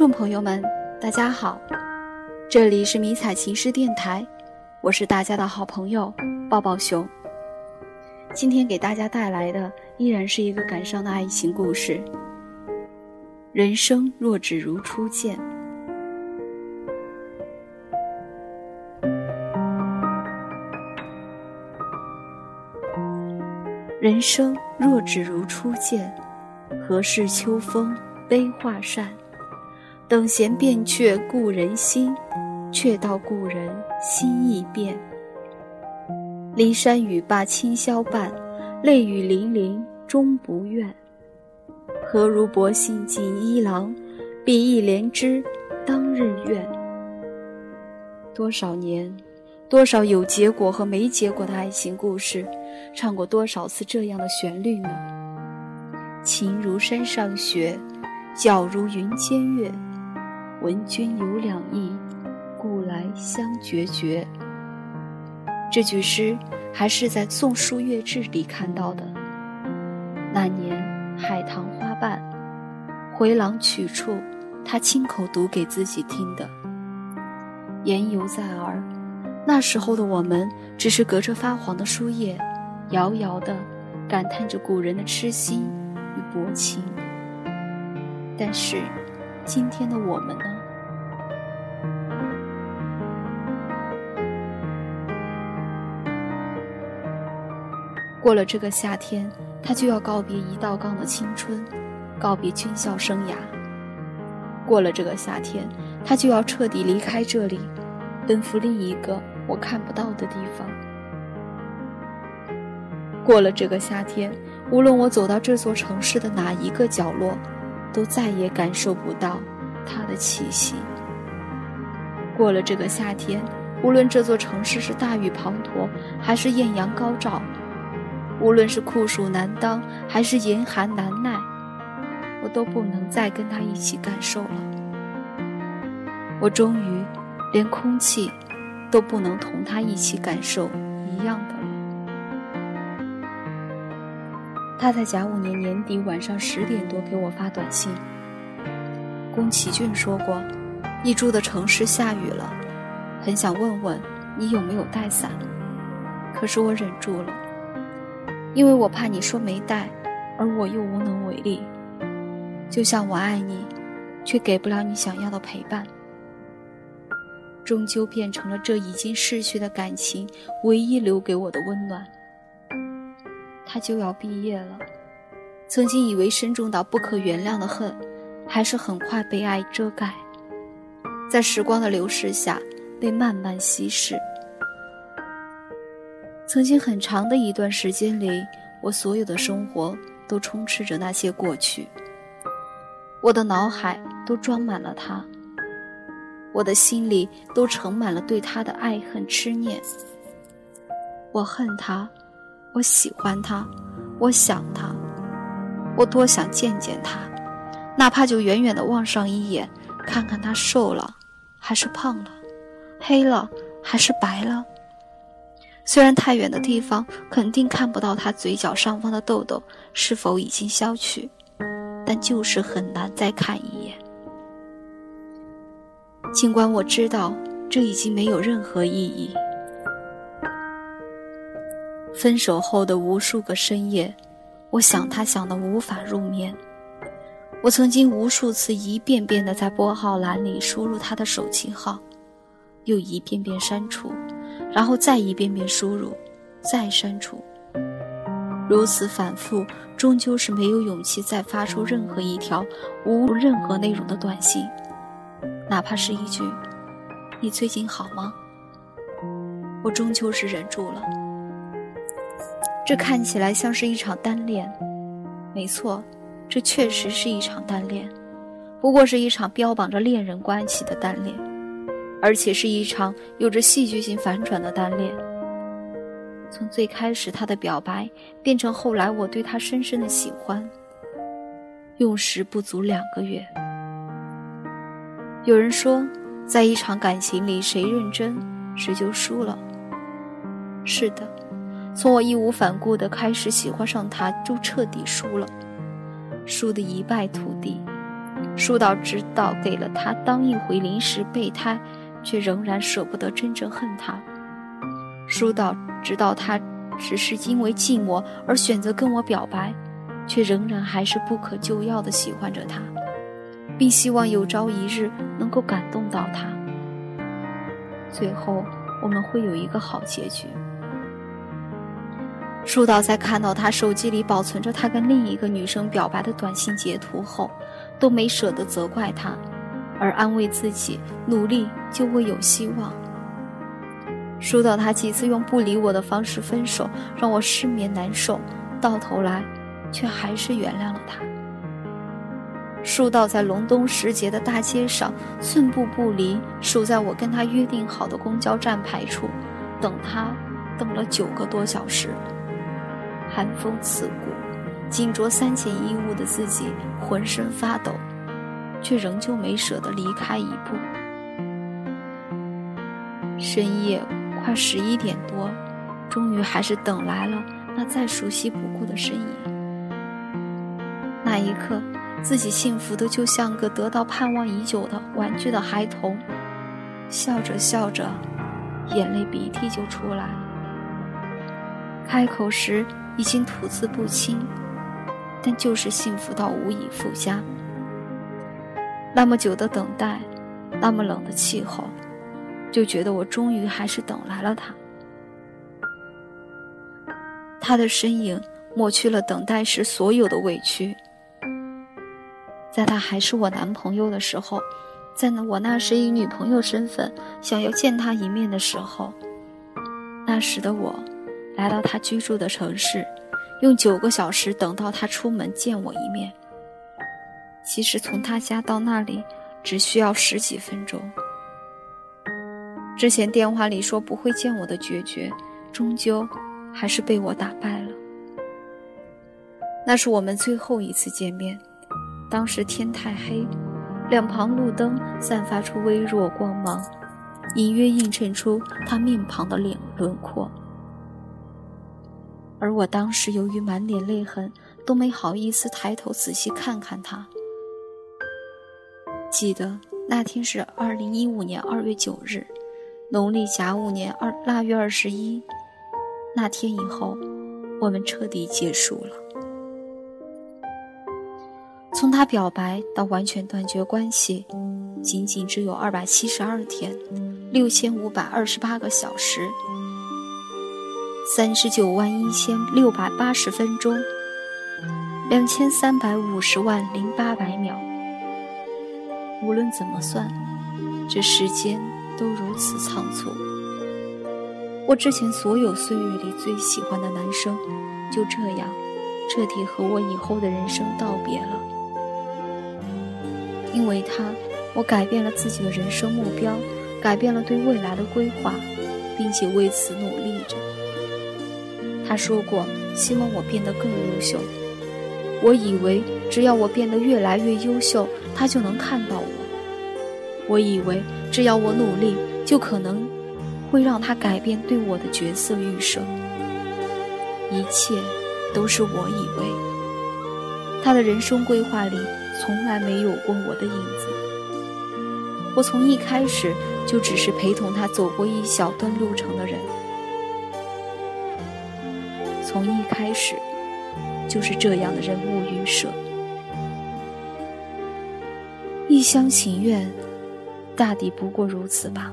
听众朋友们，大家好，这里是迷彩情诗电台，我是大家的好朋友抱抱熊。今天给大家带来的依然是一个感伤的爱情故事。人生若只如初见，人生若只如初见，何事秋风悲画扇？等闲变却故人心，却道故人心易变。骊山语罢清宵半，泪雨霖铃终不怨。何如薄幸锦衣郎，比翼连枝当日愿。多少年，多少有结果和没结果的爱情故事，唱过多少次这样的旋律呢？情如山上雪，皎如云间月。闻君有两意，故来相决绝。这句诗还是在《宋书月志》里看到的。那年海棠花瓣，回廊曲处，他亲口读给自己听的。言犹在耳，那时候的我们只是隔着发黄的书页，遥遥的感叹着古人的痴心与薄情。但是，今天的我们呢？过了这个夏天，他就要告别一道杠的青春，告别军校生涯。过了这个夏天，他就要彻底离开这里，奔赴另一个我看不到的地方。过了这个夏天，无论我走到这座城市的哪一个角落，都再也感受不到他的气息。过了这个夏天，无论这座城市是大雨滂沱，还是艳阳高照。无论是酷暑难当，还是严寒难耐，我都不能再跟他一起感受了。我终于连空气都不能同他一起感受一样的了。他在甲午年年底晚上十点多给我发短信。宫崎骏说过，你住的城市下雨了，很想问问你有没有带伞，可是我忍住了。因为我怕你说没带，而我又无能为力。就像我爱你，却给不了你想要的陪伴，终究变成了这已经逝去的感情唯一留给我的温暖。他就要毕业了，曾经以为深重到不可原谅的恨，还是很快被爱遮盖，在时光的流逝下被慢慢稀释。曾经很长的一段时间里，我所有的生活都充斥着那些过去。我的脑海都装满了他，我的心里都盛满了对他的爱恨痴念。我恨他，我喜欢他，我想他，我多想见见他，哪怕就远远的望上一眼，看看他瘦了还是胖了，黑了还是白了。虽然太远的地方肯定看不到他嘴角上方的痘痘是否已经消去，但就是很难再看一眼。尽管我知道这已经没有任何意义。分手后的无数个深夜，我想他想得无法入眠。我曾经无数次一遍遍地在拨号栏里输入他的手机号，又一遍遍删除。然后再一遍遍输入，再删除，如此反复，终究是没有勇气再发出任何一条无任何内容的短信，哪怕是一句“你最近好吗？”我终究是忍住了。这看起来像是一场单恋，没错，这确实是一场单恋，不过是一场标榜着恋人关系的单恋。而且是一场有着戏剧性反转的单恋。从最开始他的表白，变成后来我对他深深的喜欢，用时不足两个月。有人说，在一场感情里，谁认真，谁就输了。是的，从我义无反顾的开始喜欢上他，就彻底输了，输得一败涂地。输到直到给了他当一回临时备胎，却仍然舍不得真正恨他。疏导直到他只是因为寂寞而选择跟我表白，却仍然还是不可救药的喜欢着他，并希望有朝一日能够感动到他。最后，我们会有一个好结局。疏导在看到他手机里保存着他跟另一个女生表白的短信截图后，都没舍得责怪他，而安慰自己努力就会有希望。疏导他几次用不理我的方式分手，让我失眠难受，到头来，却还是原谅了他。疏导在隆冬时节的大街上寸步不离，守在我跟他约定好的公交站牌处，等他，等了九个多小时。寒风刺骨，紧着三件衣物的自己浑身发抖，却仍旧没舍得离开一步。深夜快十一点多，终于还是等来了那再熟悉不过的身影。那一刻，自己幸福的就像个得到盼望已久的玩具的孩童，笑着笑着，眼泪鼻涕就出来了。开口时。已经吐字不清，但就是幸福到无以复加。那么久的等待，那么冷的气候，就觉得我终于还是等来了他。他的身影抹去了等待时所有的委屈。在他还是我男朋友的时候，在我那时以女朋友身份想要见他一面的时候，那时的我。来到他居住的城市，用九个小时等到他出门见我一面。其实从他家到那里只需要十几分钟。之前电话里说不会见我的决绝，终究还是被我打败了。那是我们最后一次见面，当时天太黑，两旁路灯散发出微弱光芒，隐约映衬出他面庞的脸轮廓。而我当时由于满脸泪痕，都没好意思抬头仔细看看他。记得那天是二零一五年二月九日，农历甲午年二腊月二十一。那天以后，我们彻底结束了。从他表白到完全断绝关系，仅仅只有二百七十二天，六千五百二十八个小时。三十九万一千六百八十分钟，两千三百五十万零八百秒。怎么算，这时间都如此仓促。我之前所有岁月里最喜欢的男生，就这样彻底和我以后的人生道别了。因为他，我改变了自己的人生目标，改变了对未来的规划，并且为此努力着。他说过，希望我变得更优秀。我以为只要我变得越来越优秀，他就能看到我。我以为只要我努力，就可能会让他改变对我的角色预设。一切都是我以为。他的人生规划里从来没有过我的影子。我从一开始就只是陪同他走过一小段路程的人。从一开始，就是这样的人物预设，一厢情愿，大抵不过如此吧。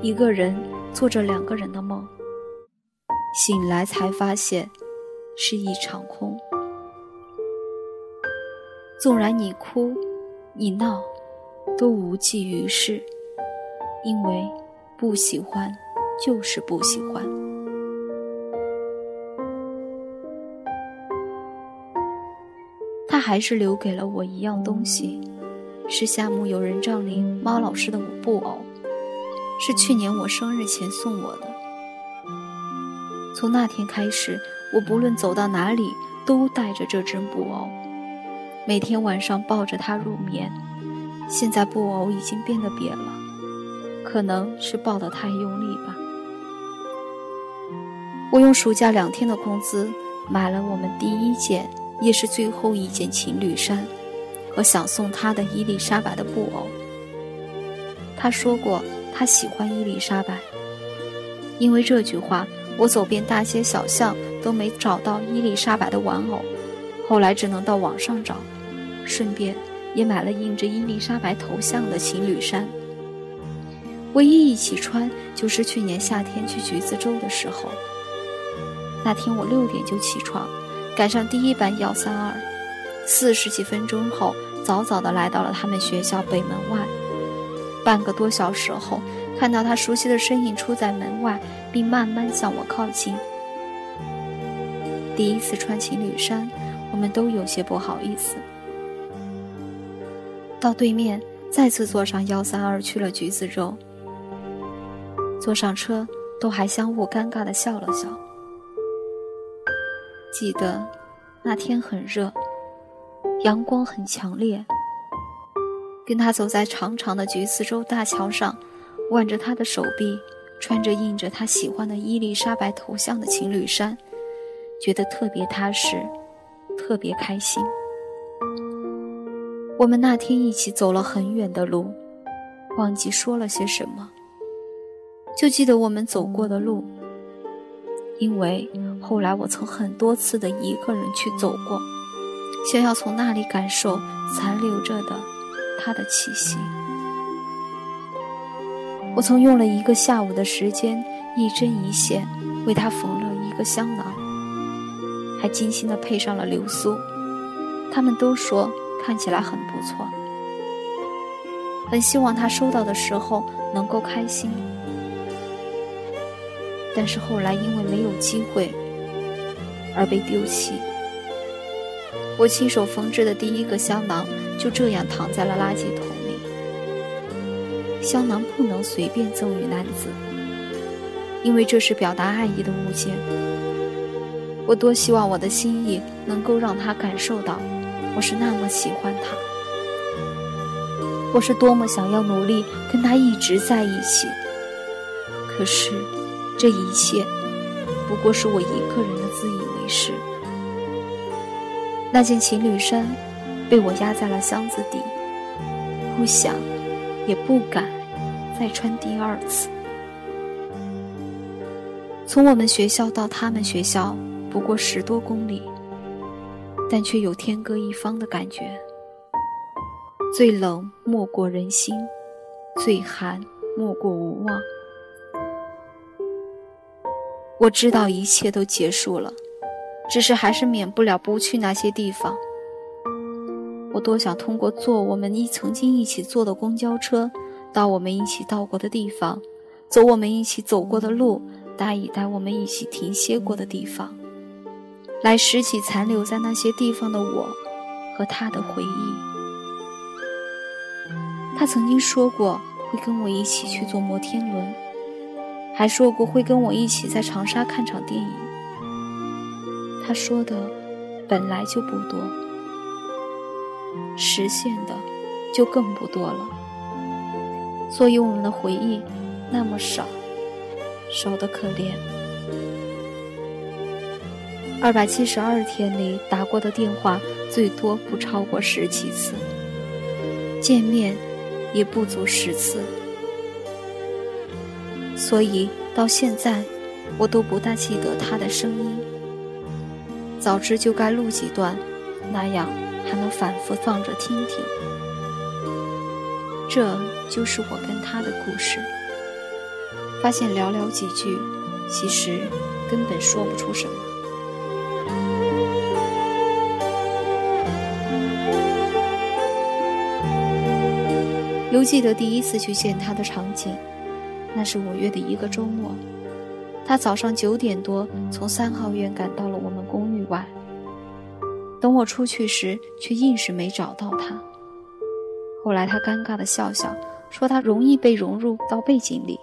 一个人做着两个人的梦，醒来才发现是一场空。纵然你哭，你闹，都无济于事，因为不喜欢就是不喜欢。他还是留给了我一样东西，是夏目友人帐里猫老师的布偶，是去年我生日前送我的。从那天开始，我不论走到哪里都带着这只布偶，每天晚上抱着它入眠。现在布偶已经变得瘪了，可能是抱得太用力吧。我用暑假两天的工资买了我们第一件。也是最后一件情侣衫，和想送他的伊丽莎白的布偶。他说过他喜欢伊丽莎白，因为这句话，我走遍大街小巷都没找到伊丽莎白的玩偶，后来只能到网上找，顺便也买了印着伊丽莎白头像的情侣衫。唯一一起穿就是去年夏天去橘子洲的时候。那天我六点就起床，赶上第一班幺三二，四十几分钟后，早早的来到了他们学校北门外。半个多小时后，看到他熟悉的身影出在门外，并慢慢向我靠近。第一次穿情侣衫，我们都有些不好意思。到对面，再次坐上幺三二去了橘子洲。坐上车，都还相互尴尬的笑了笑。记得那天很热，阳光很强烈。跟他走在长长的橘子洲大桥上，挽着他的手臂，穿着印着他喜欢的伊丽莎白头像的情侣衫，觉得特别踏实，特别开心。我们那天一起走了很远的路，忘记说了些什么，就记得我们走过的路。因为后来我曾很多次的一个人去走过，想要从那里感受残留着的他的气息。我曾用了一个下午的时间，一针一线为他缝了一个香囊，还精心的配上了流苏。他们都说看起来很不错，很希望他收到的时候能够开心。但是后来因为没有机会而被丢弃。我亲手缝制的第一个香囊就这样躺在了垃圾桶里。香囊不能随便赠予男子，因为这是表达爱意的物件。我多希望我的心意能够让他感受到，我是那么喜欢他，我是多么想要努力跟他一直在一起。可是。这一切不过是我一个人的自以为是。那件情侣衫被我压在了箱子底，不想也不敢再穿第二次。从我们学校到他们学校不过十多公里，但却有天各一方的感觉。最冷莫过人心，最寒莫过无望。我知道一切都结束了，只是还是免不了不去那些地方。我多想通过坐我们一曾经一起坐的公交车，到我们一起到过的地方，走我们一起走过的路，待一待我们一起停歇过的地方，来拾起残留在那些地方的我和他的回忆。他曾经说过会跟我一起去坐摩天轮。还说过会跟我一起在长沙看场电影。他说的本来就不多，实现的就更不多了。所以我们的回忆那么少，少得可怜。二百七十二天里打过的电话最多不超过十几次，见面也不足十次。所以到现在，我都不大记得他的声音。早知就该录几段，那样还能反复放着听听。这就是我跟他的故事。发现寥寥几句，其实根本说不出什么。犹记得第一次去见他的场景。那是五月的一个周末，他早上九点多从三号院赶到了我。等我出去时，却硬是没找到他。后来他尴尬的笑笑，说他容易被融入到背景里，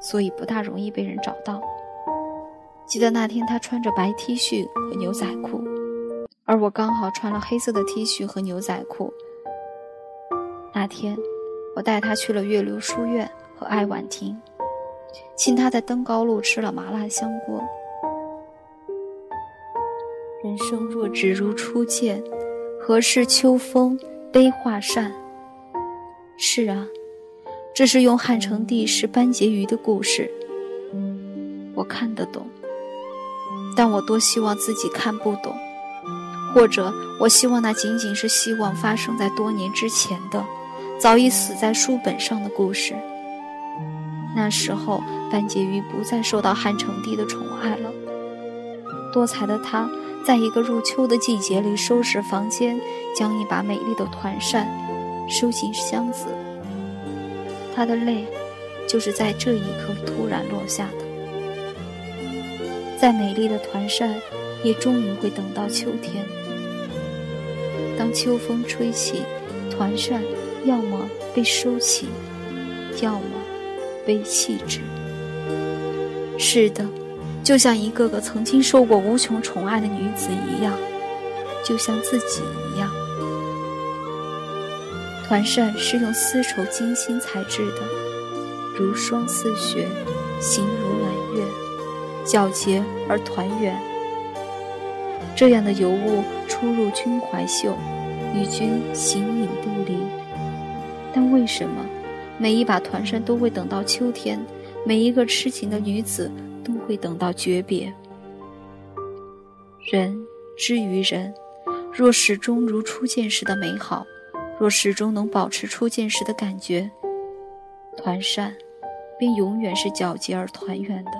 所以不大容易被人找到。记得那天他穿着白 T 恤和牛仔裤，而我刚好穿了黑色的 T 恤和牛仔裤。那天，我带他去了月流书院。和爱婉婷，请他在登高路吃了麻辣香锅。人生若只如初见，何事秋风悲画扇。是啊，这是用汉成帝是班婕妤的故事。我看得懂，但我多希望自己看不懂，或者我希望那仅仅是希望发生在多年之前的，早已死在书本上的故事。那时候，班婕妤不再受到汉成帝的宠爱了。多才的他，在一个入秋的季节里收拾房间，将一把美丽的团扇收进箱子。他的泪，就是在这一刻突然落下的。再美丽的团扇，也终于会等到秋天。当秋风吹起，团扇要么被收起，要么被弃置。是的。就像一个个曾经受过无穷宠爱的女子一样，就像自己一样。团扇是用丝绸精心裁制的，如霜似雪，形如揽月，皎洁而团圆。这样的尤物出入君怀袖，与君形影不离。但为什么每一把团扇都会等到秋天？每一个痴情的女子。会等到诀别。人之于人，若始终如初见时的美好，若始终能保持初见时的感觉，团扇便永远是皎洁而团圆的。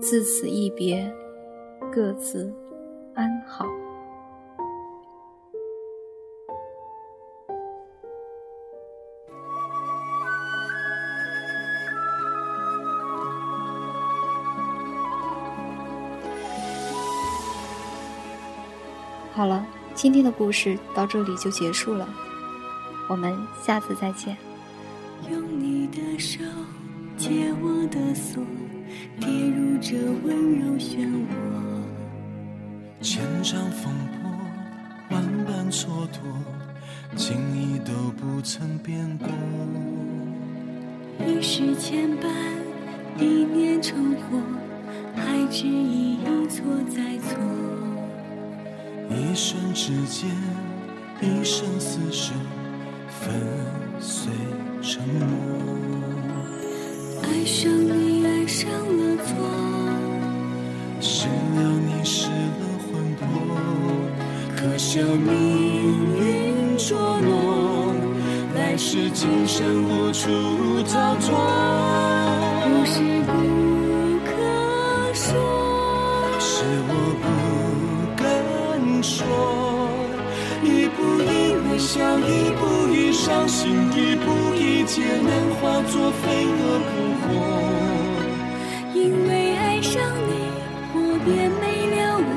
自此一别，各自安好。好了，今天的故事到这里就结束了，我们下次再见。用你的手解我的锁，跌入这温柔漩涡。千丈风波，万般蹉跎，情意都不曾变过。一世牵绊，一念成祸，还执意一错再错。一瞬之间，一生厮守，粉碎沉默。爱上你，爱上了错，失了你，失了魂魄。可笑命运捉弄，来世今生无处逃脱。不是不可说，是我不。说，一步一微笑，一步一伤心，一步一劫难，化作飞蛾扑火。因为爱上你，我便没了我，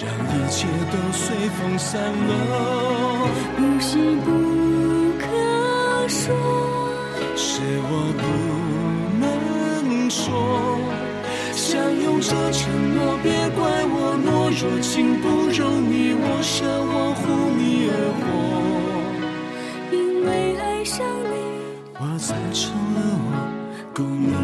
让一切都随风散落。不是不可说，是我不能说。相拥着承诺，别怪我懦弱，情不容你我舍，我护你而活。因为爱上你，我才成了我，供你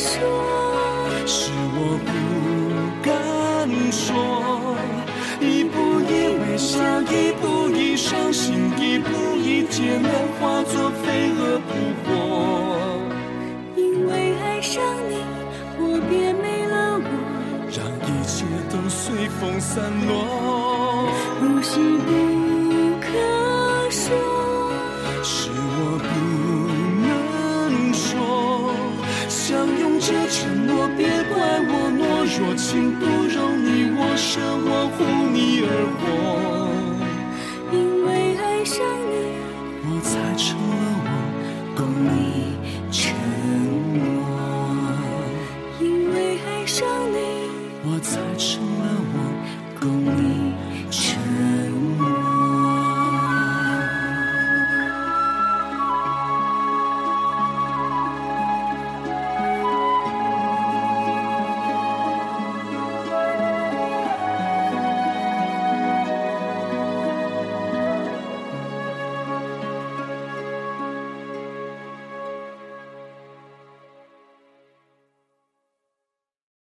说，是我不敢说。一步一微笑，一步一伤心，一步一劫难，化作飞蛾扑火。因为爱上你，我便没了我。让一切都随风散落，不是不情不容你我舍，我护你而活。因为爱上